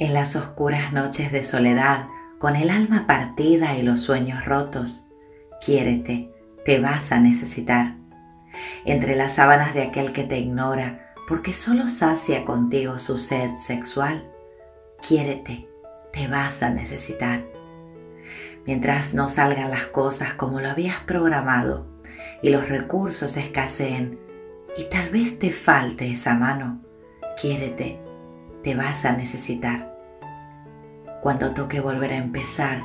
En las oscuras noches de soledad, con el alma partida y los sueños rotos, quiérete, te vas a necesitar. Entre las sábanas de aquel que te ignora, porque solo sacia contigo su sed sexual, quiérete, te vas a necesitar. Mientras no salgan las cosas como lo habías programado y los recursos escaseen y tal vez te falte esa mano, quiérete, te vas a necesitar. Cuando toque volver a empezar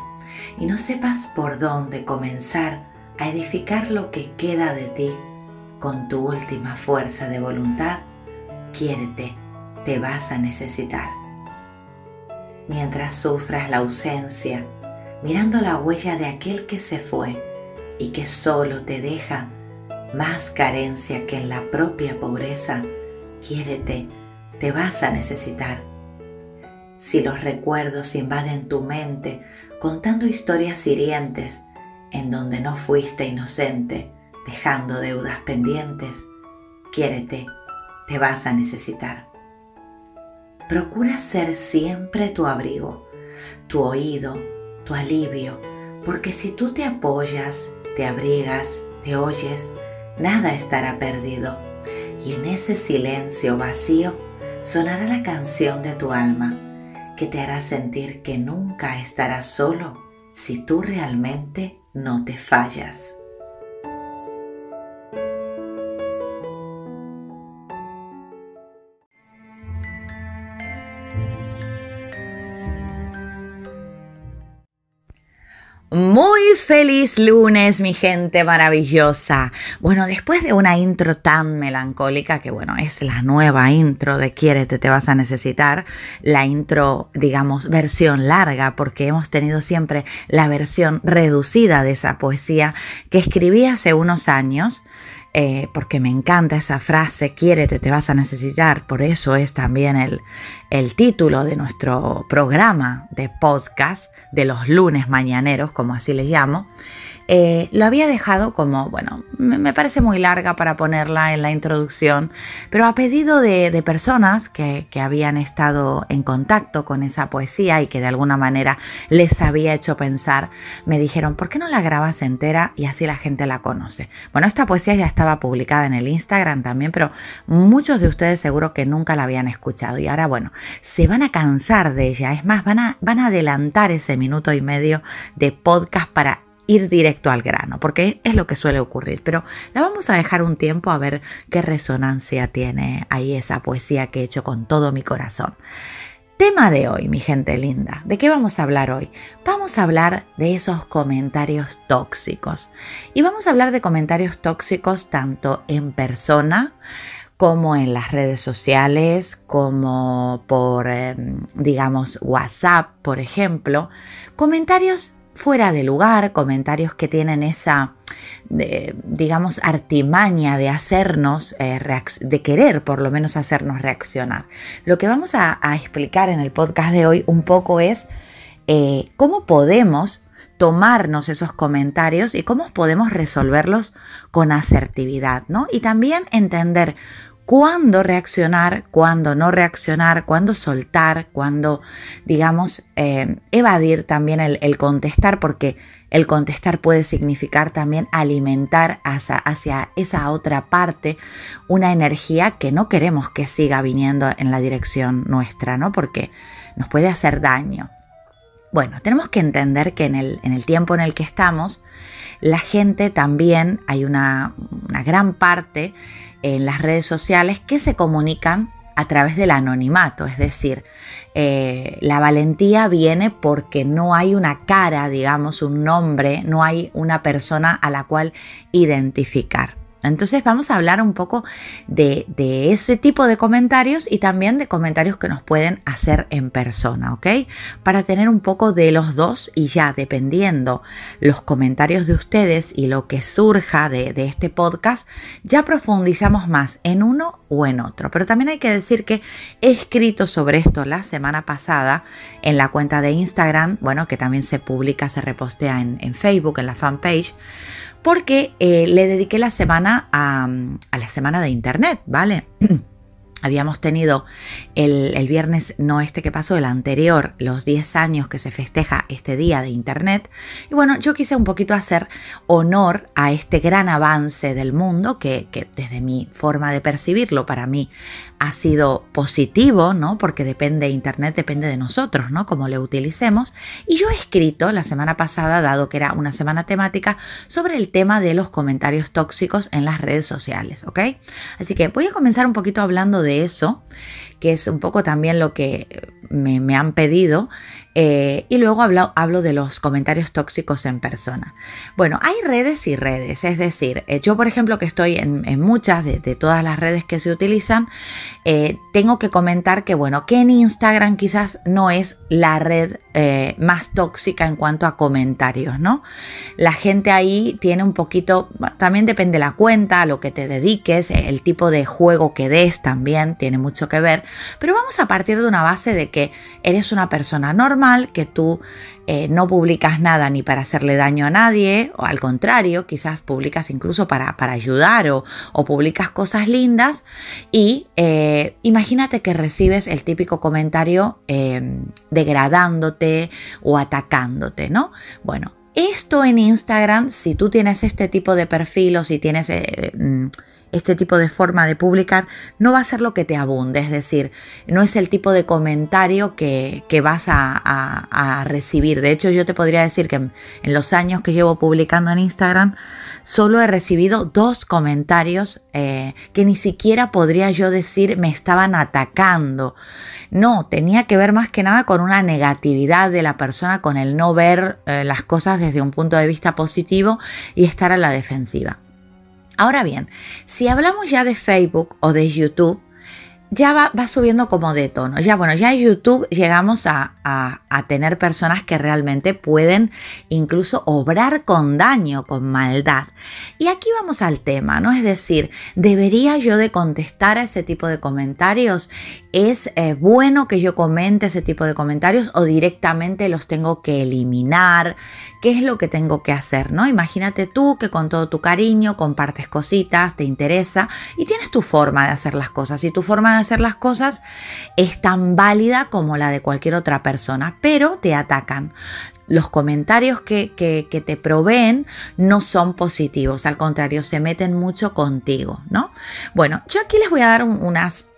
y no sepas por dónde comenzar a edificar lo que queda de ti con tu última fuerza de voluntad, quiérete, te vas a necesitar. Mientras sufras la ausencia, mirando la huella de aquel que se fue y que solo te deja más carencia que en la propia pobreza, quiérete, te vas a necesitar. Si los recuerdos invaden tu mente contando historias hirientes en donde no fuiste inocente, dejando deudas pendientes, quiérete, te vas a necesitar. Procura ser siempre tu abrigo, tu oído, tu alivio, porque si tú te apoyas, te abrigas, te oyes, nada estará perdido. Y en ese silencio vacío sonará la canción de tu alma, que te hará sentir que nunca estarás solo si tú realmente no te fallas. Muy feliz lunes, mi gente maravillosa. Bueno, después de una intro tan melancólica, que bueno, es la nueva intro de Quiérete, te vas a necesitar, la intro, digamos, versión larga, porque hemos tenido siempre la versión reducida de esa poesía que escribí hace unos años. Eh, porque me encanta esa frase, quiérete, te vas a necesitar, por eso es también el, el título de nuestro programa de podcast de los lunes mañaneros, como así les llamo. Eh, lo había dejado como, bueno, me, parece muy larga para ponerla en la introducción, pero a pedido de, personas que, habían estado en contacto con esa poesía y que de alguna manera les había hecho pensar, me dijeron, ¿por qué no la grabas entera y así la gente la conoce? Bueno, esta poesía ya estaba publicada en el Instagram también, pero muchos de ustedes seguro que nunca la habían escuchado y ahora, bueno, se van a cansar de ella, es más, van a, van a adelantar ese minuto y medio de podcast para ir directo al grano, porque es lo que suele ocurrir. Pero la vamos a dejar un tiempo a ver qué resonancia tiene ahí esa poesía que he hecho con todo mi corazón. Tema de hoy, mi gente linda. ¿De qué vamos a hablar hoy? Vamos a hablar de esos comentarios tóxicos. Y vamos a hablar de comentarios tóxicos tanto en persona, como en las redes sociales, como por, em, digamos, WhatsApp, por ejemplo. Comentarios fuera de lugar, comentarios que tienen esa, digamos, artimaña de hacernos, eh, de querer por lo menos hacernos reaccionar. Lo que vamos a, explicar en el podcast de hoy un poco es eh, cómo podemos tomarnos esos comentarios y cómo podemos resolverlos con asertividad, ¿no? Y también entender cuándo reaccionar, cuándo no reaccionar, cuándo soltar, cuándo, digamos, eh, evadir también el, contestar, porque el contestar puede significar también alimentar hacia, hacia, esa otra parte una energía que no queremos que siga viniendo en la dirección nuestra, ¿no? Porque nos puede hacer daño. Bueno, tenemos que entender que en el, en el tiempo en el que estamos, la gente también, hay una, una gran parte en las redes sociales que se comunican a través del anonimato, es decir, eh, la valentía viene porque no hay una cara, digamos, un nombre, no hay una persona a la cual identificar. Entonces vamos a hablar un poco de, ese tipo de comentarios y también de comentarios que nos pueden hacer en persona, ¿ok? Para tener un poco de los dos y ya dependiendo los comentarios de ustedes y lo que surja de, de este podcast, ya profundizamos más en uno o en otro. Pero también hay que decir que he escrito sobre esto la semana pasada en la cuenta de Instagram, bueno, que también se publica, se repostea en, en Facebook, en la fanpage porque eh, le dediqué la semana a, la semana de Internet, ¿vale? Habíamos tenido el, viernes, no este que pasó, el anterior, los 10 años que se festeja este día de Internet. Y bueno, yo quise un poquito hacer honor a este gran avance del mundo que, que desde mi forma de percibirlo para mí ha sido positivo, ¿no? Porque depende, Internet depende de nosotros, ¿no? Como lo utilicemos. Y yo he escrito la semana pasada, dado que era una semana temática, sobre el tema de los comentarios tóxicos en las redes sociales, ¿ok? Así que voy a comenzar un poquito hablando de eso, que es un poco también lo que me, me han pedido eh, y luego hablo, hablo, de los comentarios tóxicos en persona. Bueno, hay redes y redes, es decir, eh, yo por ejemplo que estoy en, muchas de, todas las redes que se utilizan, eh, tengo que comentar que bueno, que en Instagram quizás no es la red más tóxica en cuanto a comentarios, ¿no? La gente ahí tiene un poquito, también depende la cuenta, a lo que te dediques, el tipo de juego que des también tiene mucho que ver, pero vamos a partir de una base de que eres una persona normal, que tú eh, no publicas nada ni para hacerle daño a nadie, o al contrario, quizás publicas incluso para, para ayudar o, publicas cosas lindas y eh, imagínate que recibes el típico comentario em, degradándote o atacándote, ¿no? Bueno, esto en Instagram, si tú tienes este tipo de perfil o si tienes... Eh, mm, este tipo de forma de publicar no va a ser lo que te abunde, es decir, no es el tipo de comentario que, vas a, recibir. De hecho, yo te podría decir que en, los años que llevo publicando en Instagram, solo he recibido dos comentarios eh, que ni siquiera podría yo decir me estaban atacando. No, tenía que ver más que nada con una negatividad de la persona, con el no ver eh, las cosas desde un punto de vista positivo y estar a la defensiva. Ahora bien, si hablamos ya de Facebook o de YouTube, ya va, subiendo como de tono. Ya bueno, ya en YouTube llegamos a, tener personas que realmente pueden incluso obrar con daño, con maldad. Y aquí vamos al tema, ¿no? Es decir, ¿debería yo de contestar a ese tipo de comentarios? ¿Es eh, bueno que yo comente ese tipo de comentarios o directamente los tengo que eliminar? qué es lo que tengo que hacer, ¿no? Imagínate tú que con todo tu cariño compartes cositas, te interesa y tienes tu forma de hacer las cosas. Y tu forma de hacer las cosas es tan válida como la de cualquier otra persona, pero te atacan los comentarios que, te proveen no son positivos, al contrario, se meten mucho contigo, ¿no? Bueno, yo aquí les voy a dar unas,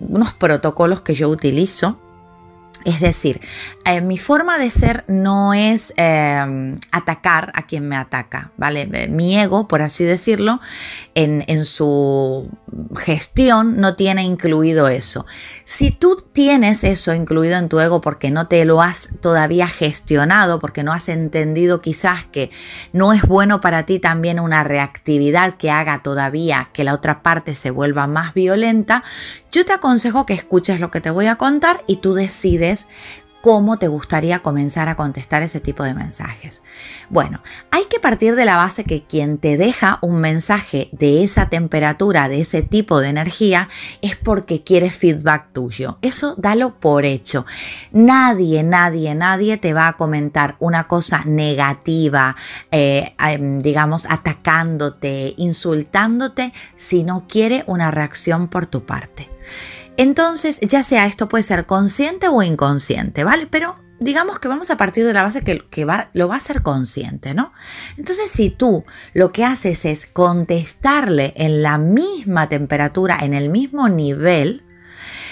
unos protocolos que yo utilizo es decir, eh, mi forma de ser no es em, atacar a quien me ataca, ¿vale? Mi ego, por así decirlo, en, su gestión no tiene incluido eso. Si tú tienes eso incluido en tu ego porque no te lo has todavía gestionado, porque no has entendido quizás que no es bueno para ti también una reactividad que haga todavía que la otra parte se vuelva más violenta, yo te aconsejo que escuches lo que te voy a contar y tú decides cómo te gustaría comenzar a contestar ese tipo de mensajes. Bueno, hay que partir de la base que quien te deja un mensaje de esa temperatura, de ese tipo de energía, es porque quiere feedback tuyo. Eso dalo por hecho. Nadie, nadie, nadie te va a comentar una cosa negativa, eh, em, digamos, atacándote, insultándote, si no quiere una reacción por tu parte. Entonces, ya sea esto puede ser consciente o inconsciente, ¿vale? Pero digamos que vamos a partir de la base que, que va, lo va a ser consciente, ¿no? Entonces, si tú lo que haces es contestarle en la misma temperatura, en el mismo nivel,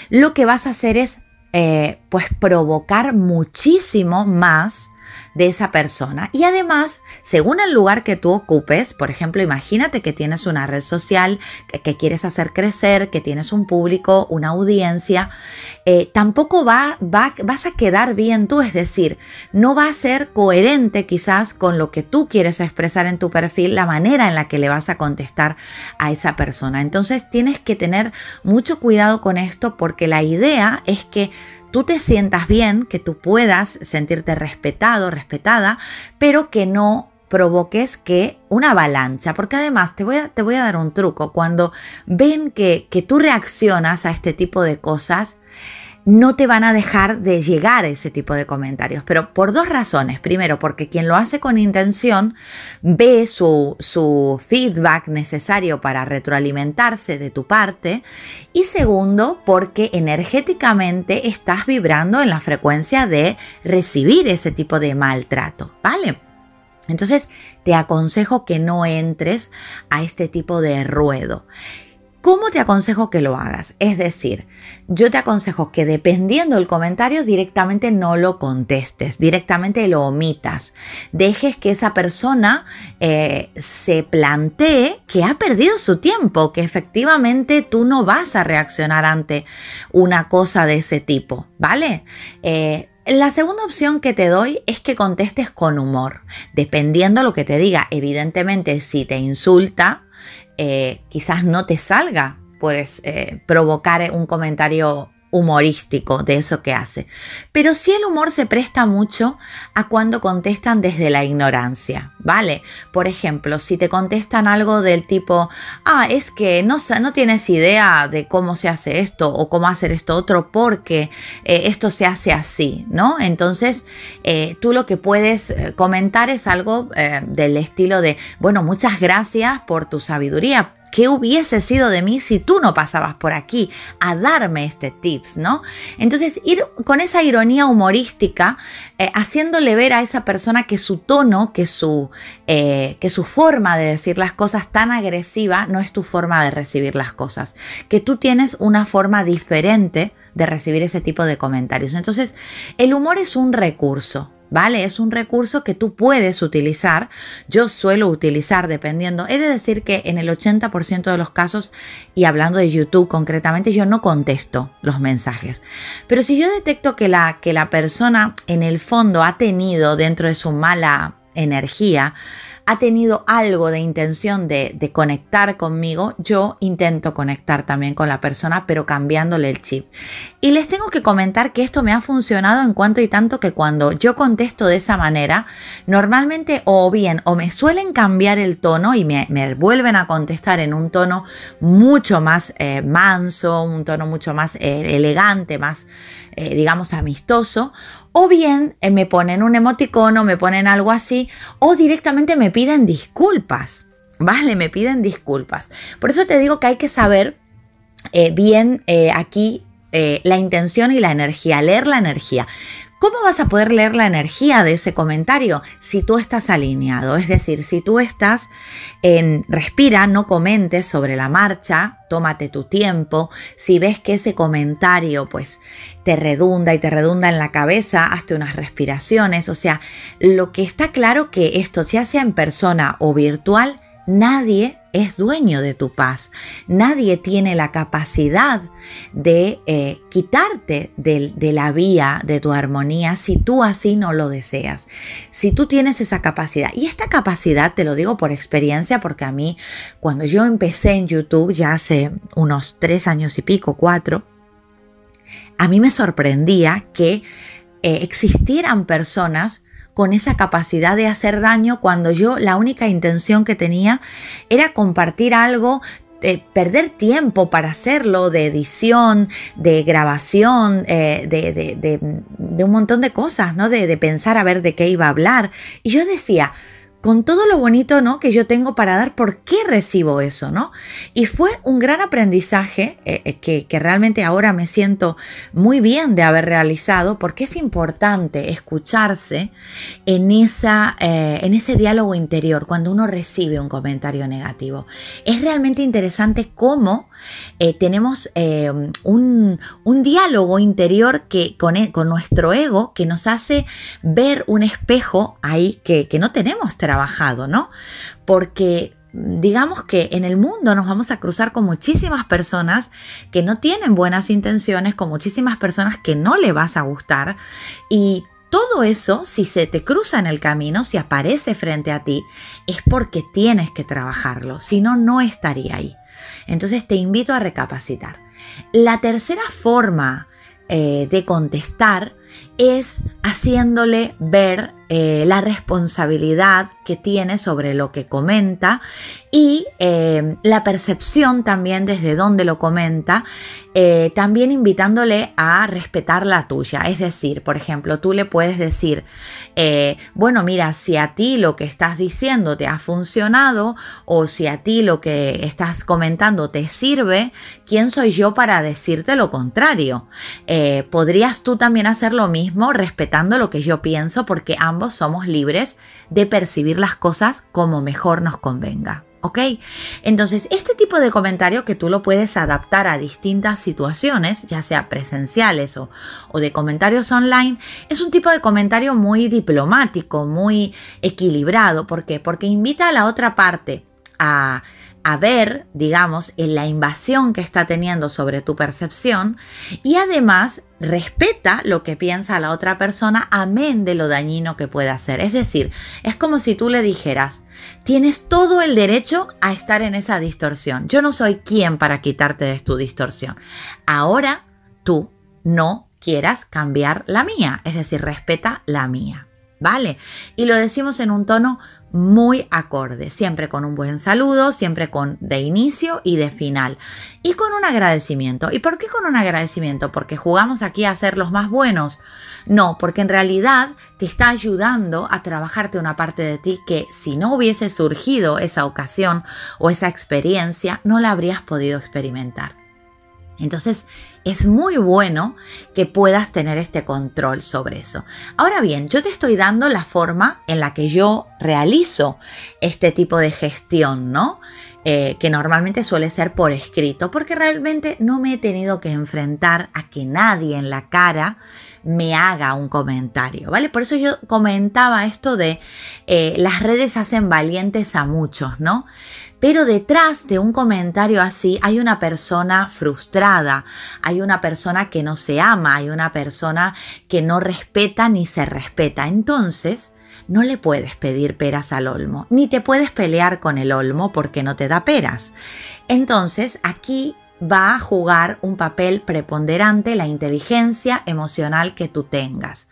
lo que vas a hacer es, eh, pues, provocar muchísimo más de esa persona. Y además, según el lugar que tú ocupes, por ejemplo, imagínate que tienes una red social que, quieres hacer crecer, que tienes un público, una audiencia, eh, tampoco va, va, vas a quedar bien tú, es decir, no va a ser coherente quizás con lo que tú quieres expresar en tu perfil, la manera en la que le vas a contestar a esa persona. Entonces tienes que tener mucho cuidado con esto porque la idea es que tú te sientas bien, que tú puedas sentirte respetado, respetada, pero que no provoques que una avalancha, porque además te voy a, te voy a dar un truco, cuando ven que, que tú reaccionas a este tipo de cosas, no te van a dejar de llegar ese tipo de comentarios, pero por dos razones. Primero, porque quien lo hace con intención ve su, su feedback necesario para retroalimentarse de tu parte. Y segundo, porque energéticamente estás vibrando en la frecuencia de recibir ese tipo de maltrato, ¿vale? Entonces, te aconsejo que no entres a este tipo de ruedo. ¿Cómo te aconsejo que lo hagas? Es decir, yo te aconsejo que dependiendo del comentario directamente no lo contestes, directamente lo omitas, dejes que esa persona eh, se plantee que ha perdido su tiempo, que efectivamente tú no vas a reaccionar ante una cosa de ese tipo, ¿vale? Eh, la segunda opción que te doy es que contestes con humor, dependiendo lo que te diga. Evidentemente, si te insulta, eh, quizás no te salga pues provocar un comentario humorístico de eso que hace. Pero sí el humor se presta mucho a cuando contestan desde la ignorancia, ¿vale? Por ejemplo, si te contestan algo del tipo, ah, es que no, no tienes idea de cómo se hace esto o cómo hacer esto otro porque esto se hace así, ¿no? Entonces, tú lo que puedes comentar es algo del estilo de, bueno, muchas gracias por tu sabiduría ¿Qué hubiese sido de mí si tú no pasabas por aquí a darme este tips, no? Entonces, ir con esa ironía humorística, eh, haciéndole ver a esa persona que su tono, que su, eh, que su forma de decir las cosas tan agresiva no es tu forma de recibir las cosas, que tú tienes una forma diferente de recibir ese tipo de comentarios. Entonces, el humor es un recurso, ¿vale? Es un recurso que tú puedes utilizar. Yo suelo utilizar dependiendo. He de decir que en el 80% de los casos, y hablando de YouTube concretamente, yo no contesto los mensajes. Pero si yo detecto que la, que la persona en el fondo ha tenido dentro de su mala energía, ha tenido algo de intención de, conectar conmigo, yo intento conectar también con la persona, pero cambiándole el chip. Y les tengo que comentar que esto me ha funcionado en cuanto y tanto que cuando yo contesto de esa manera, normalmente o bien o me suelen cambiar el tono y me, vuelven a contestar en un tono mucho más eh, manso, un tono mucho más eh, elegante, más, eh, digamos, amistoso, o bien eh, me ponen un emoticono, me ponen algo así, o directamente me piden disculpas, ¿vale? Me piden disculpas. Por eso te digo que hay que saber eh, bien eh, aquí la intención y la energía, leer la energía. ¿Cómo vas a poder leer la energía de ese comentario si tú estás alineado? Es decir, si tú estás en respira, no comentes sobre la marcha, tómate tu tiempo. Si ves que ese comentario pues te redunda y te redunda en la cabeza, hazte unas respiraciones. O sea, lo que está claro que esto, ya sea en persona o virtual, Nadie es dueño de tu paz. Nadie tiene la capacidad de eh, quitarte de, la vía de tu armonía si tú así no lo deseas. Si tú tienes esa capacidad. Y esta capacidad te lo digo por experiencia porque a mí cuando yo empecé en YouTube ya hace unos tres años y pico, cuatro, a mí me sorprendía que eh, existieran personas con esa capacidad de hacer daño cuando yo la única intención que tenía era compartir algo perder tiempo para hacerlo, de edición, de grabación, eh, de, un montón de cosas, ¿no? De, de pensar a ver de qué iba a hablar. Y yo decía, con todo lo bonito ¿no? que yo tengo para dar, ¿por qué recibo eso? ¿no? Y fue un gran aprendizaje eh, eh, que, realmente ahora me siento muy bien de haber realizado, porque es importante escucharse en, esa, eh, en ese diálogo interior cuando uno recibe un comentario negativo. Es realmente interesante cómo tenemos un, un, diálogo interior que, con, e, con, nuestro ego que nos hace ver un espejo ahí que, que no tenemos trabajado, ¿no? Porque digamos que en el mundo nos vamos a cruzar con muchísimas personas que no tienen buenas intenciones, con muchísimas personas que no le vas a gustar y todo eso, si se te cruza en el camino, si aparece frente a ti, es porque tienes que trabajarlo, si no, no estaría ahí. Entonces te invito a recapacitar. La tercera forma eh, de contestar es haciéndole ver eh, la responsabilidad que tiene sobre lo que comenta y eh, la percepción también desde donde lo comenta, eh, también invitándole a respetar la tuya. Es decir, por ejemplo, tú le puedes decir, bueno, mira, si a ti lo que estás diciendo te ha funcionado o si a ti lo que estás comentando te sirve, ¿quién soy yo para decirte lo contrario? podrías tú también hacer lo respetando lo que yo pienso porque ambos somos libres de percibir las cosas como mejor nos convenga. ¿Ok? Entonces, este tipo de comentario que tú lo puedes adaptar a distintas situaciones, ya sea presenciales o, o, de comentarios online, es un tipo de comentario muy diplomático, muy equilibrado. ¿Por qué? Porque invita a la otra parte a a ver, digamos, en la invasión que está teniendo sobre tu percepción y además respeta lo que piensa la otra persona, amén de lo dañino que pueda ser. Es decir, es como si tú le dijeras, tienes todo el derecho a estar en esa distorsión. Yo no soy quien para quitarte de tu distorsión. Ahora tú no quieras cambiar la mía, es decir, respeta la mía. ¿Vale? Y lo decimos en un tono muy acorde, siempre con un buen saludo, siempre con de inicio y de final y con un agradecimiento. ¿Y por qué con un agradecimiento? Porque jugamos aquí a ser los más buenos. No, porque en realidad te está ayudando a trabajarte una parte de ti que si no hubiese surgido esa ocasión o esa experiencia, no la habrías podido experimentar. Entonces, es muy bueno que puedas tener este control sobre eso. Ahora bien, yo te estoy dando la forma en la que yo realizo este tipo de gestión, ¿no? Eh, que normalmente suele ser por escrito, porque realmente no me he tenido que enfrentar a que nadie en la cara me haga un comentario, ¿vale? Por eso yo comentaba esto de eh, las redes hacen valientes a muchos, ¿no? Pero detrás de un comentario así hay una persona frustrada, hay una persona que no se ama, hay una persona que no respeta ni se respeta. Entonces, no le puedes pedir peras al olmo, ni te puedes pelear con el olmo porque no te da peras. Entonces, aquí va a jugar un papel preponderante la inteligencia emocional que tú tengas,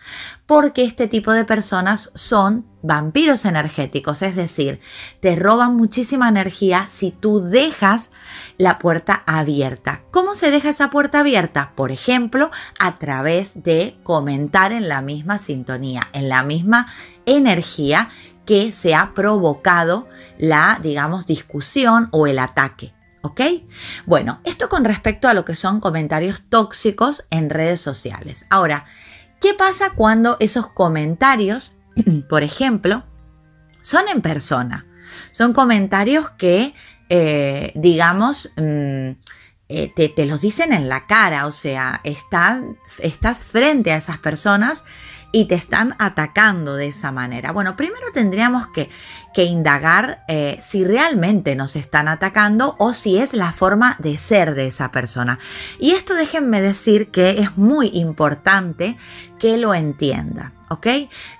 porque este tipo de personas son vampiros energéticos, es decir, te roban muchísima energía si tú dejas la puerta abierta. ¿Cómo se deja esa puerta abierta? Por ejemplo, a través de comentar en la misma sintonía, en la misma energía que se ha provocado la, digamos, discusión o el ataque. ¿Ok? Bueno, esto con respecto a lo que son comentarios tóxicos en redes sociales. Ahora, ¿qué pasa cuando esos comentarios, por ejemplo, son en persona? Son comentarios que, eh, digamos, mm, eh, te, los dicen en la cara, o sea, estás, estás frente a esas personas y te están atacando de esa manera. Bueno, primero tendríamos que, que indagar eh, si realmente nos están atacando o si es la forma de ser de esa persona. Y esto déjenme decir que es muy importante que lo entienda. ¿ok?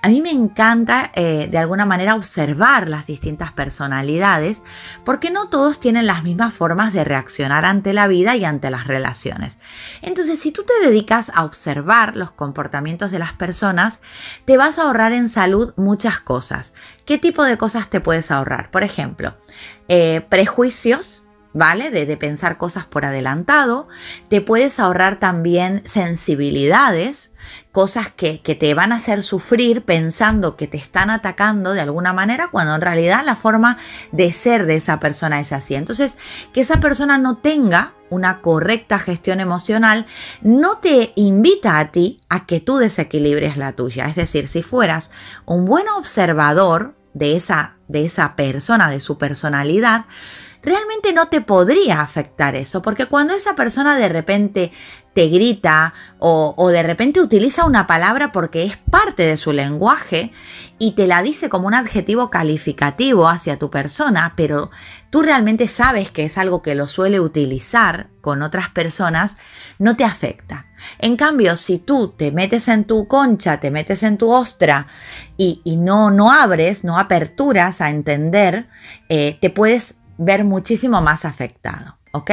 A mí me encanta eh, de alguna manera observar las distintas personalidades porque no todos tienen las mismas formas de reaccionar ante la vida y ante las relaciones. Entonces, si tú te dedicas a observar los comportamientos de las personas, te vas a ahorrar en salud muchas cosas. ¿Qué tipo de cosas te puedes ahorrar? Por ejemplo, eh, prejuicios ¿vale? De, pensar cosas por adelantado. Te puedes ahorrar también sensibilidades, cosas que, que, te van a hacer sufrir pensando que te están atacando de alguna manera, cuando en realidad la forma de ser de esa persona es así. Entonces, que esa persona no tenga una correcta gestión emocional no te invita a ti a que tú desequilibres la tuya. Es decir, si fueras un buen observador de esa, de esa persona, de su personalidad, realmente no te podría afectar eso, porque cuando esa persona de repente te grita o, de repente utiliza una palabra porque es parte de su lenguaje y te la dice como un adjetivo calificativo hacia tu persona, pero tú realmente sabes que es algo que lo suele utilizar con otras personas, no te afecta. En cambio, si tú te metes en tu concha, te metes en tu ostra y, no, no abres, no aperturas a entender, eh, te puedes ver muchísimo más afectado. ¿ok?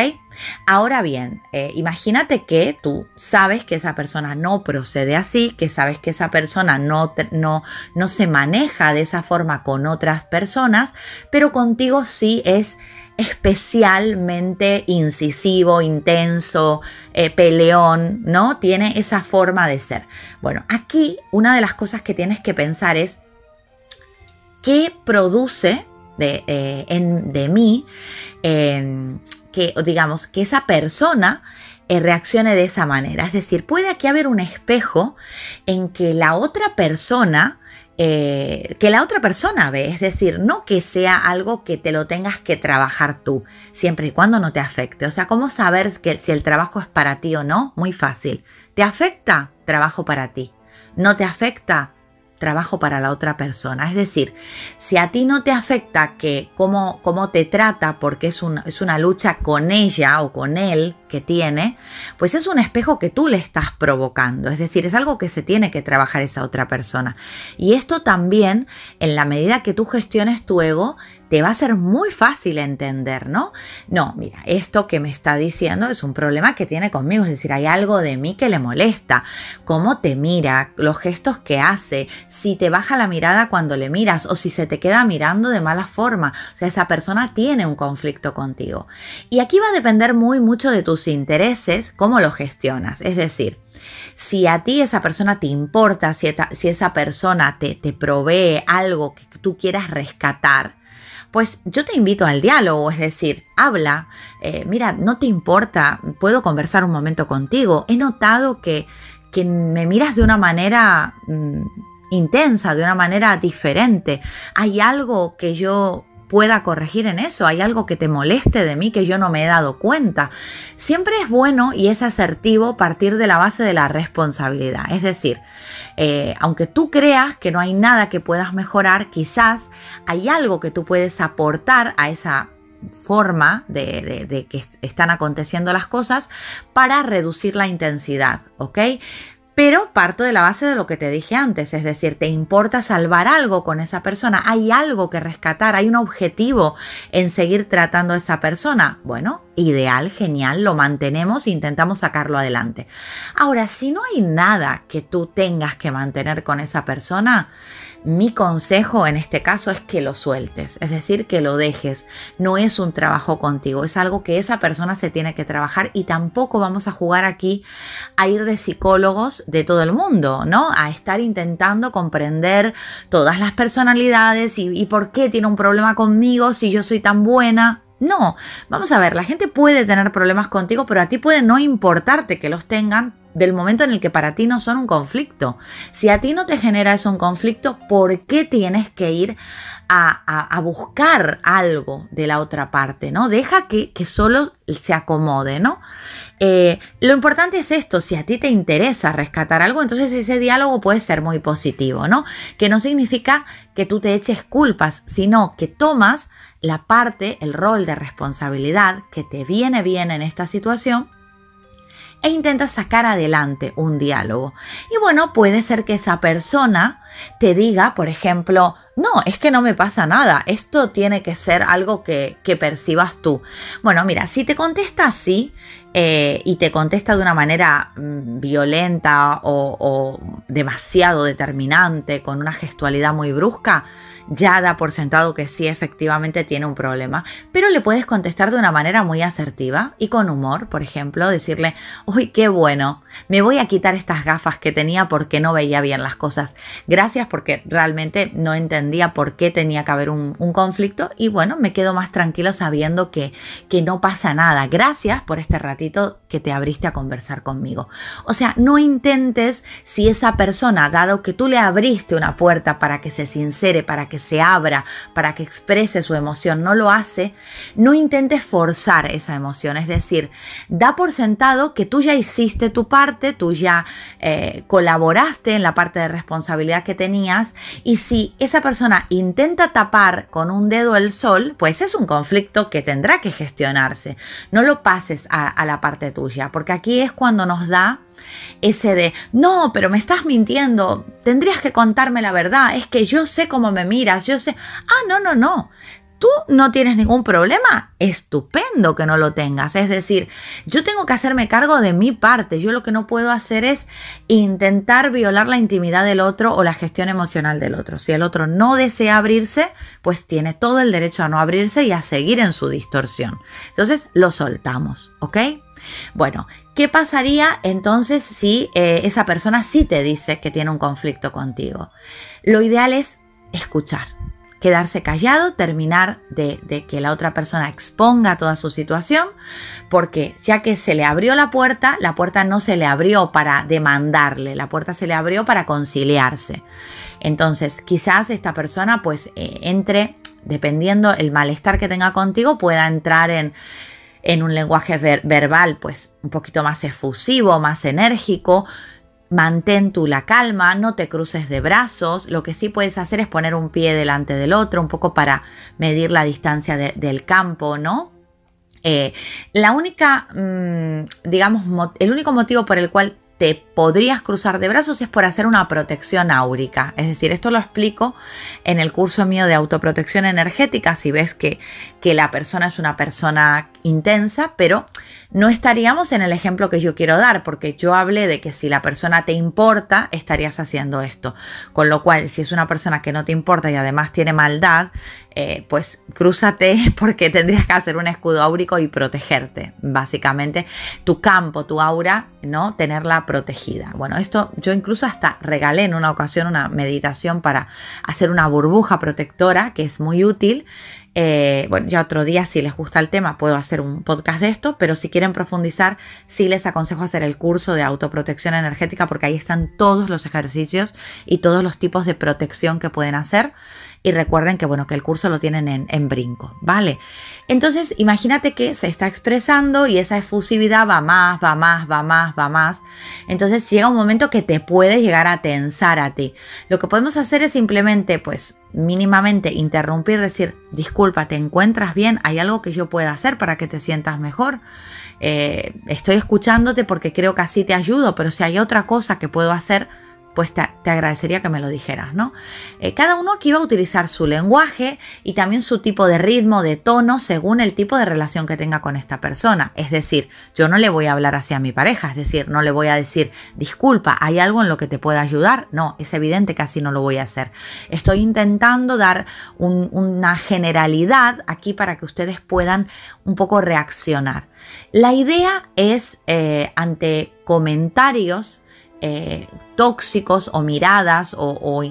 Ahora bien, eh, imagínate que tú sabes que esa persona no procede así, que sabes que esa persona no, no, no se maneja de esa forma con otras personas, pero contigo sí es especialmente incisivo, intenso, eh, peleón, ¿no? Tiene esa forma de ser. Bueno, aquí una de las cosas que tienes que pensar es qué produce de, eh, de mí em, que, digamos, que esa persona eh, reaccione de esa manera. Es decir, puede aquí haber un espejo en que la otra persona eh, que la otra persona ve, es decir, no que sea algo que te lo tengas que trabajar tú, siempre y cuando no te afecte. O sea, ¿cómo saber que si el trabajo es para ti o no? Muy fácil. ¿Te afecta? Trabajo para ti. ¿No te afecta? Trabajo para la otra persona. Es decir, si a ti no te afecta que cómo, cómo te trata porque es, es una lucha con ella o con él que tiene, pues es un espejo que tú le estás provocando. Es decir, es algo que se tiene que trabajar esa otra persona. Y esto también, en la medida que tú gestiones tu ego, te va a ser muy fácil entender, ¿no? No, mira, esto que me está diciendo es un problema que tiene conmigo, es decir, hay algo de mí que le molesta, cómo te mira, los gestos que hace, si te baja la mirada cuando le miras o si se te queda mirando de mala forma, o sea, esa persona tiene un conflicto contigo. Y aquí va a depender muy mucho de tus intereses, cómo lo gestionas, es decir, si a ti esa persona te importa, si, esa persona te, te provee algo que tú quieras rescatar, pues yo te invito al diálogo, es decir, habla, eh, mira, no te importa, puedo conversar un momento contigo. He notado que, que me miras de una manera mm, intensa, de una manera diferente. Hay algo que yo pueda corregir en eso, hay algo que te moleste de mí que yo no me he dado cuenta. Siempre es bueno y es asertivo partir de la base de la responsabilidad. Es decir, eh, aunque tú creas que no hay nada que puedas mejorar, quizás hay algo que tú puedes aportar a esa forma de, de, que están aconteciendo las cosas para reducir la intensidad, ¿ok? Pero parto de la base de lo que te dije antes, es decir, te importa salvar algo con esa persona, hay algo que rescatar, hay un objetivo en seguir tratando a esa persona. Bueno, ideal, genial, lo mantenemos e intentamos sacarlo adelante. Ahora, si no hay nada que tú tengas que mantener con esa persona, mi consejo en este caso es que lo sueltes, es decir, que lo dejes. No es un trabajo contigo, es algo que esa persona se tiene que trabajar y tampoco vamos a jugar aquí a ir de psicólogos de todo el mundo, ¿no? A estar intentando comprender todas las personalidades y, y por qué tiene un problema conmigo si yo soy tan buena. No, vamos a ver, la gente puede tener problemas contigo, pero a ti puede no importarte que los tengan del momento en el que para ti no son un conflicto. Si a ti no te genera eso un conflicto, ¿por qué tienes que ir a, buscar algo de la otra parte? ¿no? Deja que, que solo se acomode, ¿no? Eh, lo importante es esto, si a ti te interesa rescatar algo, entonces ese diálogo puede ser muy positivo, ¿no? Que no significa que tú te eches culpas, sino que tomas la parte, el rol de responsabilidad que te viene bien en esta situación e intenta sacar adelante un diálogo. Y bueno, puede ser que esa persona te diga, por ejemplo, no, es que no me pasa nada, esto tiene que ser algo que, percibas tú. Bueno, mira, si te contesta así eh, y te contesta de una manera mm, violenta o demasiado determinante, con una gestualidad muy brusca, ya da por sentado que sí efectivamente tiene un problema, pero le puedes contestar de una manera muy asertiva y con humor, por ejemplo, decirle, uy, qué bueno, me voy a quitar estas gafas que tenía porque no veía bien las cosas. Gracias porque realmente no entendía por qué tenía que haber un, conflicto y bueno, me quedo más tranquilo sabiendo que, que no pasa nada. Gracias por este ratito que te abriste a conversar conmigo. O sea, no intentes si esa persona, dado que tú le abriste una puerta para que se sincere, para que se abra, para que exprese su emoción, no lo hace, no intentes forzar esa emoción. Es decir, da por sentado que tú ya hiciste tu parte, tú ya eh, colaboraste en la parte de responsabilidad que tenías y si esa persona intenta tapar con un dedo el sol, pues es un conflicto que tendrá que gestionarse. No lo pases a, a la parte tuya, porque aquí es cuando nos da ese de, no, pero me estás mintiendo, tendrías que contarme la verdad, es que yo sé cómo me miras, yo sé, ah, no, no, no, tú no tienes ningún problema, estupendo que no lo tengas. Es decir, yo tengo que hacerme cargo de mi parte. Yo lo que no puedo hacer es intentar violar la intimidad del otro o la gestión emocional del otro. Si el otro no desea abrirse, pues tiene todo el derecho a no abrirse y a seguir en su distorsión. Entonces lo soltamos, ¿ok? Bueno, ¿qué pasaría entonces si eh, esa persona sí te dice que tiene un conflicto contigo? Lo ideal es escuchar quedarse callado, terminar de, que la otra persona exponga toda su situación, porque ya que se le abrió la puerta, la puerta no se le abrió para demandarle, la puerta se le abrió para conciliarse. Entonces, quizás esta persona pues eh, entre, dependiendo el malestar que tenga contigo, pueda entrar en en un lenguaje verbal pues un poquito más efusivo, más enérgico, Mantén tú la calma, no te cruces de brazos. Lo que sí puedes hacer es poner un pie delante del otro, un poco para medir la distancia del campo, ¿no? Eh, la única, mm, digamos, el único motivo por el cual te podrías cruzar de brazos es por hacer una protección áurica. Es decir, esto lo explico en el curso mío de autoprotección energética, si ves que, que la persona es una persona intensa, pero no estaríamos en el ejemplo que yo quiero dar, porque yo hablé de que si la persona te importa, estarías haciendo esto. Con lo cual, si es una persona que no te importa y además tiene maldad, eh, pues crúzate porque tendrías que hacer un escudo áurico y protegerte, básicamente tu campo, tu aura, ¿no? Tenerla protegida. Bueno, esto yo incluso hasta regalé en una ocasión una meditación para hacer una burbuja protectora que es muy útil. Eh, bueno, ya otro día, si les gusta el tema, puedo hacer un podcast de esto, pero si quieren profundizar, sí les aconsejo hacer el curso de autoprotección energética porque ahí están todos los ejercicios y todos los tipos de protección que pueden hacer. Y recuerden que, bueno, que el curso lo tienen en, brinco, ¿vale? Entonces, imagínate que se está expresando y esa efusividad va más, va más, va más, va más. Entonces llega un momento que te puede llegar a tensar a ti. Lo que podemos hacer es simplemente, pues, mínimamente interrumpir, decir, disculpa, ¿te encuentras bien? ¿Hay algo que yo pueda hacer para que te sientas mejor? Eh, estoy escuchándote porque creo que así te ayudo, pero si hay otra cosa que puedo hacer, pues te, agradecería que me lo dijeras, ¿no? Eh, cada uno aquí va a utilizar su lenguaje y también su tipo de ritmo, de tono, según el tipo de relación que tenga con esta persona. Es decir, yo no le voy a hablar así a mi pareja, es decir, no le voy a decir, disculpa, ¿hay algo en lo que te pueda ayudar? No, es evidente que así no lo voy a hacer. Estoy intentando dar una generalidad aquí para que ustedes puedan un poco reaccionar. La idea es, eh, ante comentarios, eh, tóxicos o miradas o,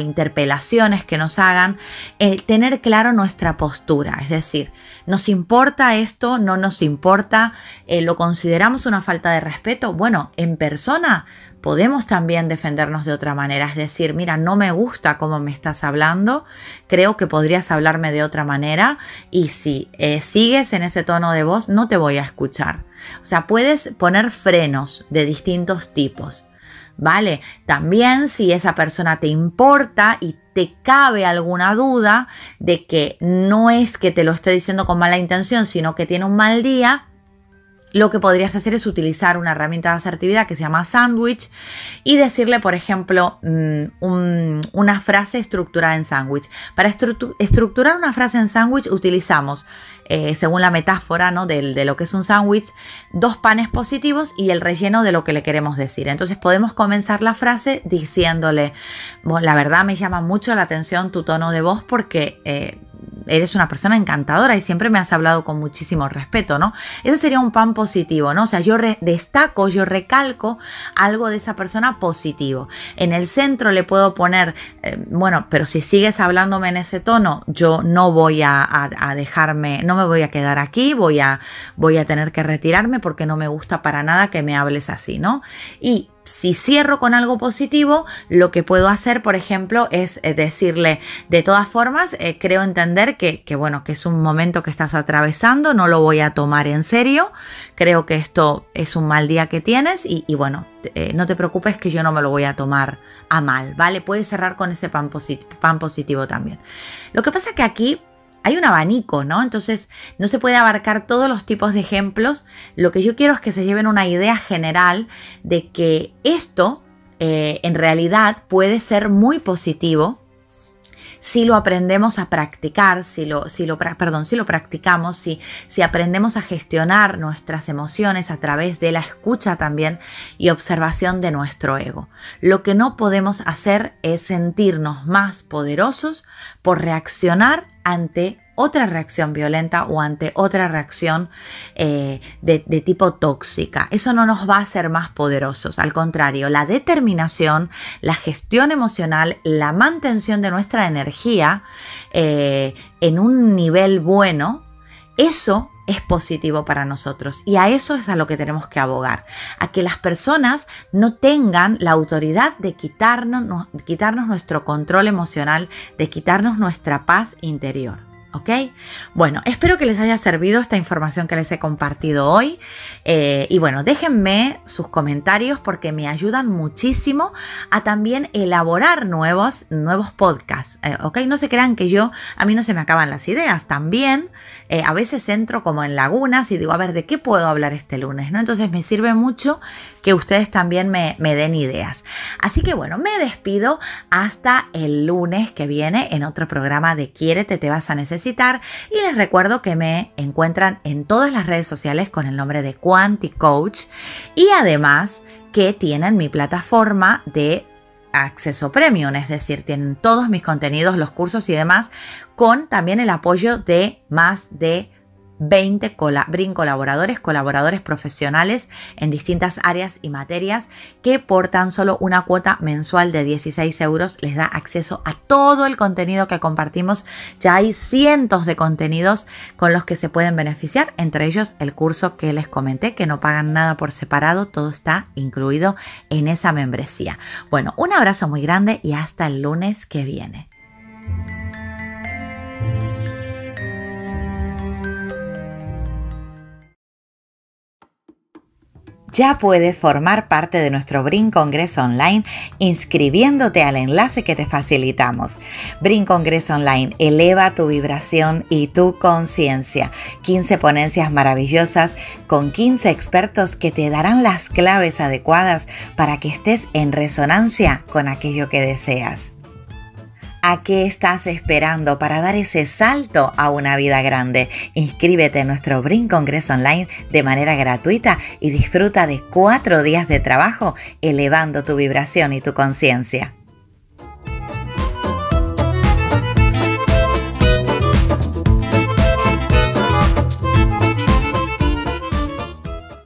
interpelaciones que nos hagan, eh, tener claro nuestra postura. Es decir, ¿nos importa esto? ¿No nos importa? Eh, ¿Lo consideramos una falta de respeto? Bueno, en persona podemos también defendernos de otra manera. Es decir, mira, no me gusta cómo me estás hablando, creo que podrías hablarme de otra manera y si sigues en ese tono de voz, no te voy a escuchar. O sea, puedes poner frenos de distintos tipos. ¿Vale? También si esa persona te importa y te cabe alguna duda de que no es que te lo esté diciendo con mala intención, sino que tiene un mal día, lo que podrías hacer es utilizar una herramienta de asertividad que se llama sandwich y decirle, por ejemplo, mm, una frase estructurada en sándwich. Para estructurar una frase en sándwich utilizamos, eh, según la metáfora ¿no? de, de lo que es un sándwich, dos panes positivos y el relleno de lo que le queremos decir. Entonces podemos comenzar la frase diciéndole, la verdad me llama mucho la atención tu tono de voz porque... Eh, eres una persona encantadora y siempre me has hablado con muchísimo respeto, ¿no? Ese sería un pan positivo, ¿no? O sea, yo destaco, yo recalco algo de esa persona positivo. En el centro le puedo poner, eh, bueno, pero si sigues hablándome en ese tono, yo no voy a, dejarme, no me voy a quedar aquí, voy a, voy a tener que retirarme porque no me gusta para nada que me hables así, ¿no? Y si cierro con algo positivo, lo que puedo hacer, por ejemplo, es eh, decirle, de todas formas, eh, creo entender que, bueno, que es un momento que estás atravesando, no lo voy a tomar en serio, creo que esto es un mal día que tienes y, bueno, eh, no te preocupes que yo no me lo voy a tomar a mal, ¿vale? Puedes cerrar con ese pan, pan positivo también. Lo que pasa que aquí hay un abanico, ¿no? Entonces no se puede abarcar todos los tipos de ejemplos. Lo que yo quiero es que se lleven una idea general de que esto eh, en realidad puede ser muy positivo si lo aprendemos a practicar, si lo, si lo, perdón, si lo practicamos, si, si aprendemos a gestionar nuestras emociones a través de la escucha también y observación de nuestro ego. Lo que no podemos hacer es sentirnos más poderosos por reaccionar ante otra reacción violenta o ante otra reacción eh, de, tipo tóxica. Eso no nos va a hacer más poderosos. Al contrario, la determinación, la gestión emocional, la mantención de nuestra energía eh, en un nivel bueno, eso es positivo para nosotros y a eso es a lo que tenemos que abogar, a que las personas no tengan la autoridad de quitarnos, quitarnos nuestro control emocional, de quitarnos nuestra paz interior. ¿Ok? Bueno, espero que les haya servido esta información que les he compartido hoy. Eh, y bueno, déjenme sus comentarios porque me ayudan muchísimo a también elaborar nuevos, nuevos podcasts, eh, ¿ok? No se crean que yo, a mí no se me acaban las ideas. También eh, a veces entro como en lagunas y digo, a ver, ¿de qué puedo hablar este lunes? ¿no? Entonces me sirve mucho que ustedes también me, den ideas. Así que bueno, me despido hasta el lunes que viene en otro programa de Quiérete, te vas a necesitar y les recuerdo que me encuentran en todas las redes sociales con el nombre de Quanti Coach y además que tienen mi plataforma de acceso premium, es decir, tienen todos mis contenidos, los cursos y demás, con también el apoyo de más de 20 BRIN colaboradores, colaboradores profesionales en distintas áreas y materias que por tan solo una cuota mensual de 16 euros les da acceso a todo el contenido que compartimos. Ya hay cientos de contenidos con los que se pueden beneficiar, entre ellos el curso que les comenté, que no pagan nada por separado, todo está incluido en esa membresía. Bueno, un abrazo muy grande y hasta el lunes que viene. Ya puedes formar parte de nuestro Brin Congreso Online inscribiéndote al enlace que te facilitamos. Brin Congreso Online eleva tu vibración y tu conciencia. 15 ponencias maravillosas con 15 expertos que te darán las claves adecuadas para que estés en resonancia con aquello que deseas. ¿A qué estás esperando para dar ese salto a una vida grande? Inscríbete en nuestro Brin Congreso Online de manera gratuita y disfruta de cuatro días de trabajo elevando tu vibración y tu conciencia.